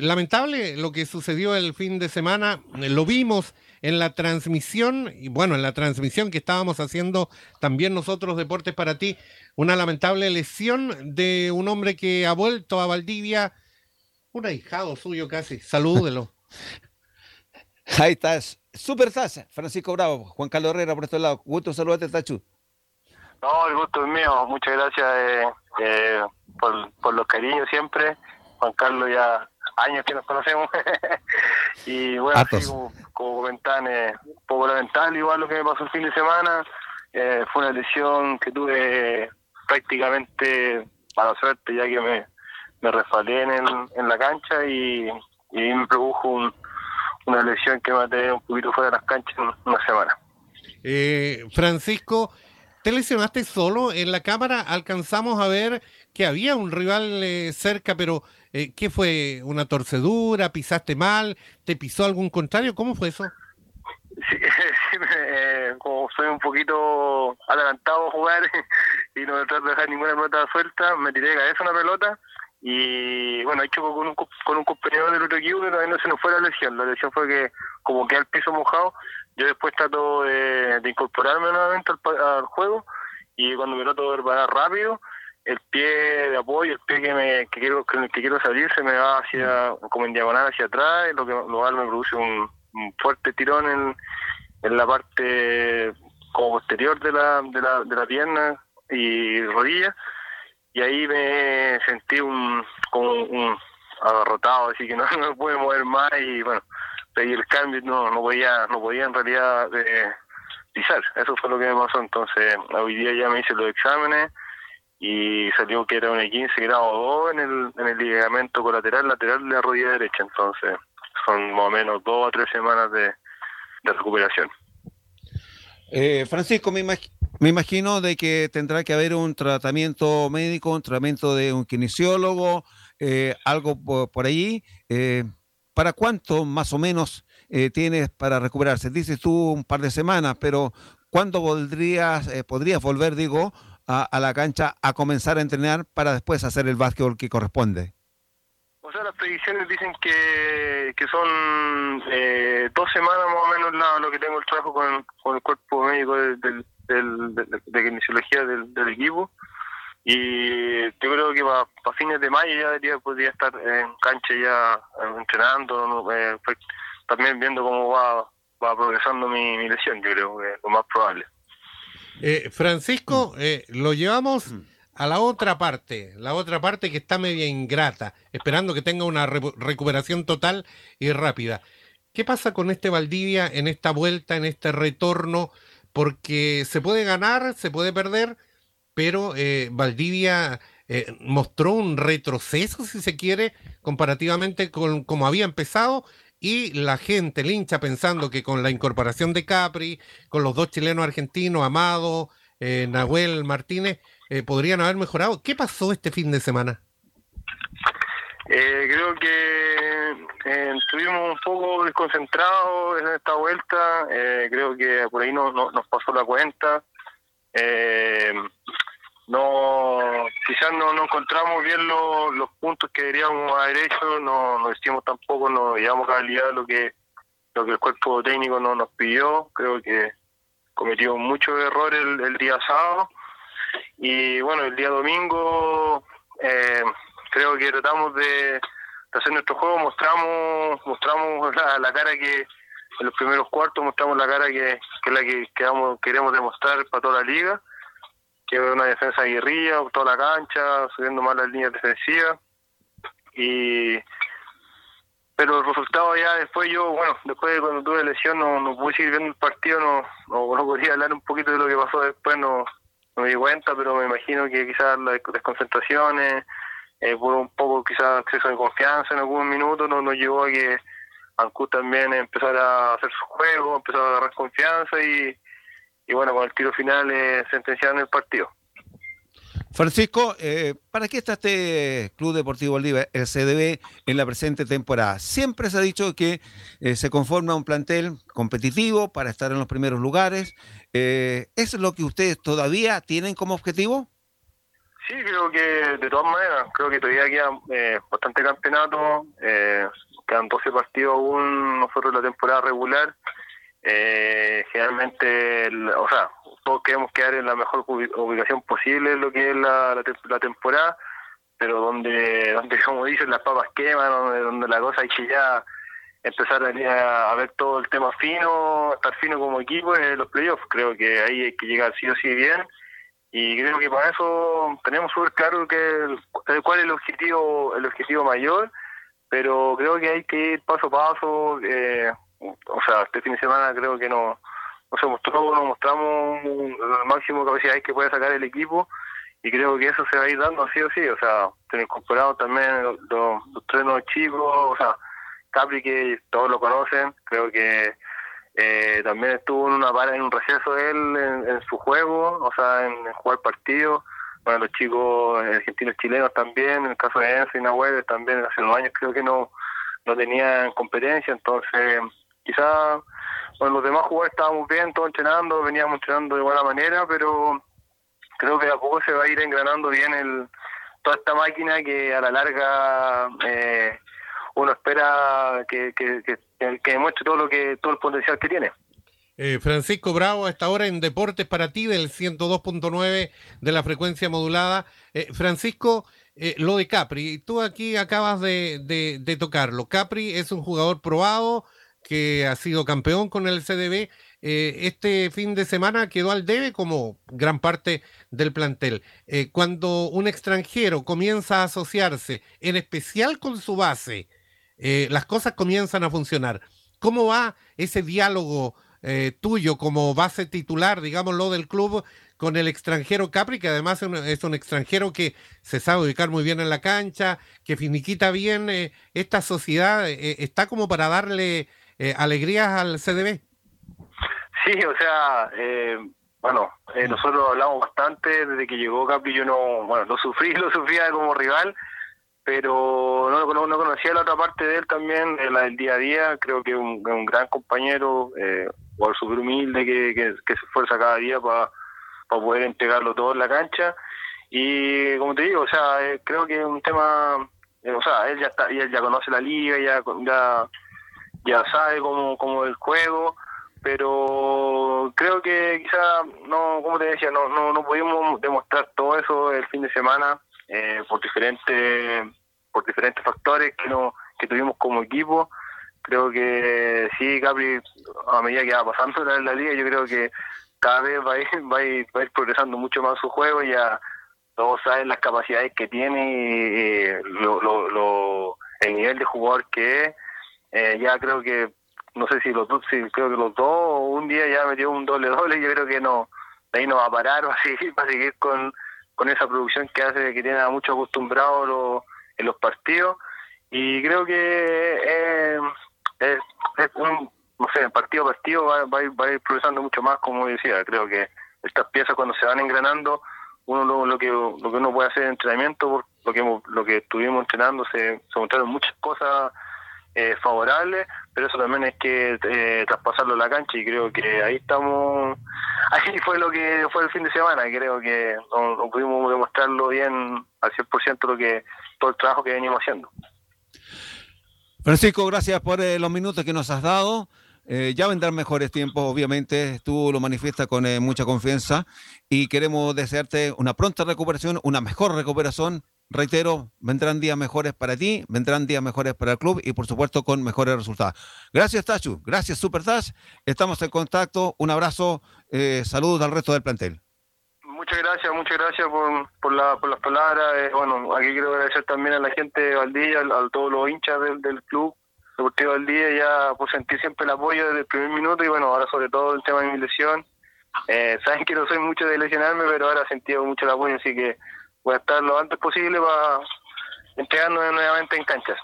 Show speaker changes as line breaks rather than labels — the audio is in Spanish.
Lamentable lo que sucedió el fin de semana, lo vimos en la transmisión, y bueno, en la transmisión que estábamos haciendo también nosotros, Deportes para ti, una lamentable lesión de un hombre que ha vuelto a Valdivia, un ahijado suyo casi, salúdelo.
Ahí estás, super estás, Francisco Bravo, Juan Carlos Herrera por este lado, gusto saludarte, Tachu.
No, el gusto es mío, muchas gracias eh, eh, por, por los cariños siempre, Juan Carlos ya años que nos conocemos. y bueno, como, comentaban, eh, un poco lamentable igual lo que me pasó el fin de semana. Eh, fue una lesión que tuve prácticamente para suerte, ya que me, me resbalé en, en la cancha y, y me produjo una lesión que me va a tener un poquito fuera de las canchas en una semana.
Eh, Francisco, ¿te lesionaste solo en la cámara? Alcanzamos a ver que había un rival eh, cerca, pero eh, ¿qué fue? ¿Una torcedura? ¿Pisaste mal? ¿Te pisó algún contrario? ¿Cómo fue eso?
Sí, eh, como soy un poquito adelantado a jugar y no trato de dejar ninguna pelota suelta, me tiré de cabeza una pelota y bueno, he chocó con un, con un compañero del otro equipo, pero no se nos fue la lesión. La lesión fue que como que al piso mojado, yo después trato de, incorporarme nuevamente al, juego y cuando me trato de reparar rápido, el pie de apoyo, el pie que me que quiero que, quiero salir se me va hacia como en diagonal hacia atrás, lo que lo cual me produce un, fuerte tirón en, en la parte como posterior de la, de la, de la pierna y rodilla y ahí me sentí un como un agarrotado así que no, me pude mover más y bueno pedí el cambio no no podía no podía en realidad eh, pisar. Eso fue lo que me pasó. Entonces hoy día ya me hice los exámenes y salió que era un 15 grado 2 en el, en el ligamento colateral lateral de la rodilla derecha, entonces son más o menos dos o tres semanas de, recuperación.
Eh, Francisco, me, me, imagino de que tendrá que haber un tratamiento médico, un tratamiento de un kinesiólogo, eh, algo por, allí. Eh, ¿Para cuánto más o menos tienes para recuperarse? Dices tú un par de semanas, pero ¿cuándo podrías, podrías volver, digo, a, la cancha a comenzar a entrenar para después hacer el básquetbol que corresponde?
O sea, las predicciones dicen que, que son eh, dos semanas más o menos lo que tengo el trabajo con, el cuerpo médico del, de, kinesiología del, equipo. Y yo creo que para fines de mayo ya debería, podría estar en cancha ya eh, entrenando, eh, pues, también viendo cómo va, va progresando mi, lesión, yo creo que es lo más probable.
Eh, Francisco, eh, lo llevamos a la otra parte, la otra parte que está media ingrata, esperando que tenga una recuperación total y rápida. ¿Qué pasa con este Valdivia en esta vuelta, en este retorno? Porque se puede ganar, se puede perder, pero eh, Valdivia mostró un retroceso, si se quiere, comparativamente con como había empezado y la gente, el hincha, pensando que con la incorporación de Capri, con los dos chilenos argentinos, Amado, eh, Nahuel Martínez, eh, podrían haber mejorado. ¿Qué pasó este fin de semana?
Eh, creo que estuvimos un poco desconcentrados en esta vuelta. creo que por ahí no, nos pasó la cuenta no quizás no, no encontramos bien los puntos que deberíamos haber hecho, no, no hicimos tampoco, no llevamos calidad lo que lo que el cuerpo técnico no nos pidió, creo que cometimos muchos errores el, día sábado y bueno, el día domingo eh, creo que tratamos de, hacer nuestro juego, mostramos mostramos la, cara que en los primeros cuartos mostramos la cara que, que es la que queremos demostrar para toda la liga que es una defensa guerrilla toda la cancha, subiendo más las líneas defensivas. Y pero el resultado ya después yo, bueno, después de cuando tuve lesión no, no pude seguir viendo el partido, no, no, no, podía hablar un poquito de lo que pasó después, no, no me di cuenta, pero me imagino que quizás las desconcentraciones, eh, por un poco quizás exceso de confianza en algún minuto, no nos llevó a que Ancú también empezara a hacer su juego, empezara a agarrar confianza y, y bueno, con el tiro final eh, sentenciaron el partido.
Francisco, eh, ¿para qué está este Club Deportivo Bolívar, el CDB, en la presente temporada? Siempre se ha dicho que eh, se conforma un plantel competitivo para estar en los primeros lugares. Eh, ¿Es lo que ustedes todavía tienen como objetivo?
Sí, creo que de todas maneras, creo que todavía queda eh, bastante campeonato, eh, quedan 12 partidos aún nosotros la temporada regular. Eh, generalmente, o sea, todos queremos quedar en la mejor ubicación posible lo que es la, la, temporada, pero donde, donde como dicen, las papas queman, donde, donde la cosa hay que ya empezar a, a, ver todo el tema fino, estar fino como equipo en los playoffs. Creo que ahí hay que llegar sí o sí bien y creo que para eso tenemos súper claro que cuál es el objetivo el objetivo mayor pero creo que hay que ir paso a paso eh, o sea este fin de semana creo que no no se mostró nos mostramos el máximo capacidad que puede sacar el equipo y creo que eso se va a ir dando sí o sí o sea tener incorporado también los, los, trenos chicos o sea Capri que todos lo conocen creo que eh, también estuvo en una para en un receso él en, su juego, o sea, en, jugar partidos. Bueno, los chicos argentinos chilenos también, en el caso de Enzo y Nahuel, también hace unos años creo que no, no tenían competencia, entonces quizá bueno, los demás jugadores estábamos bien, todos entrenando, veníamos entrenando de buena manera, pero creo que a poco se va a ir engranando bien el toda esta máquina que a la larga eh, que, demuestre todo lo que todo el potencial que tiene.
Eh, Francisco Bravo, a esta hora en Deportes para ti del 102.9 de la frecuencia modulada. Eh, Francisco, eh, lo de Capri, tú aquí acabas de, tocarlo. Capri es un jugador probado que ha sido campeón con el CDB. este fin de semana quedó al debe como gran parte del plantel. cuando un extranjero comienza a asociarse, en especial con su base, eh, las cosas comienzan a funcionar. ¿Cómo va ese diálogo eh, tuyo como base titular, digámoslo, del club con el extranjero Capri, que además es un, extranjero que se sabe ubicar muy bien en la cancha, que finiquita bien eh, esta sociedad, está como para darle alegrías al CDB?
Sí, o sea, bueno, nosotros hablamos bastante desde que llegó Capri, yo no, bueno, lo sufrí, lo sufría como rival, pero no, no, conocía la otra parte de él también, la del día a día, creo que un, un gran compañero, eh, por súper humilde que, que, se esfuerza cada día para poder entregarlo todo en la cancha. Y como te digo, o sea, eh, creo que es un tema, eh, o sea, él ya está, él ya conoce la liga, ya ya, ya sabe cómo, cómo el juego, pero creo que quizá no, como te decía, no, no, no pudimos demostrar todo eso el fin de semana eh, por diferentes por diferentes factores que no que tuvimos como equipo. Creo que sí Capri a medida que va pasando la, liga yo creo que cada vez va a ir, va a ir, va a ir progresando mucho más su juego. Ya todos saben las capacidades que tiene y, lo, lo, el nivel de jugador que es. Eh, ya creo que no sé si los dos si creo que los dos un día ya metió un doble doble yo creo que no ahí no va a parar va a seguir con con esa producción que hace que tiene a mucho acostumbrado en los partidos y creo que eh, es, un, no sé, partido a partido va, va, a ir, progresando mucho más, como decía, creo que estas piezas cuando se van engranando, uno lo, lo que lo que uno puede hacer en entrenamiento, lo que lo que estuvimos entrenando, se, mostraron muchas cosas eh, favorables, pero eso también es que eh, traspasarlo a la cancha y creo que ahí estamos, ahí fue lo que fue el fin de semana, creo que no, pudimos demostrarlo bien al 100% lo que todo el trabajo que venimos haciendo.
Francisco, gracias por eh, los minutos que nos has dado. Eh, ya vendrán mejores tiempos, obviamente, tú lo manifiestas con mucha confianza y queremos desearte una pronta recuperación, una mejor recuperación reitero, vendrán días mejores para ti, vendrán días mejores para el club y por supuesto con mejores resultados. Gracias Tachu, gracias Super Tash, estamos en contacto, un abrazo, eh, saludos al resto del plantel.
Muchas gracias, muchas gracias por, por, la, por las palabras. Eh, bueno, aquí quiero agradecer también a la gente de Valdía, a, todos los hinchas del, del club Deportivo Valdía, ya por sentir siempre el apoyo desde el primer minuto y bueno, ahora sobre todo el tema de mi lesión. Eh, saben que no soy mucho de lesionarme, pero ahora he sentido mucho el apoyo, así que voy a estar lo antes posible para entregarnos nuevamente en canchas.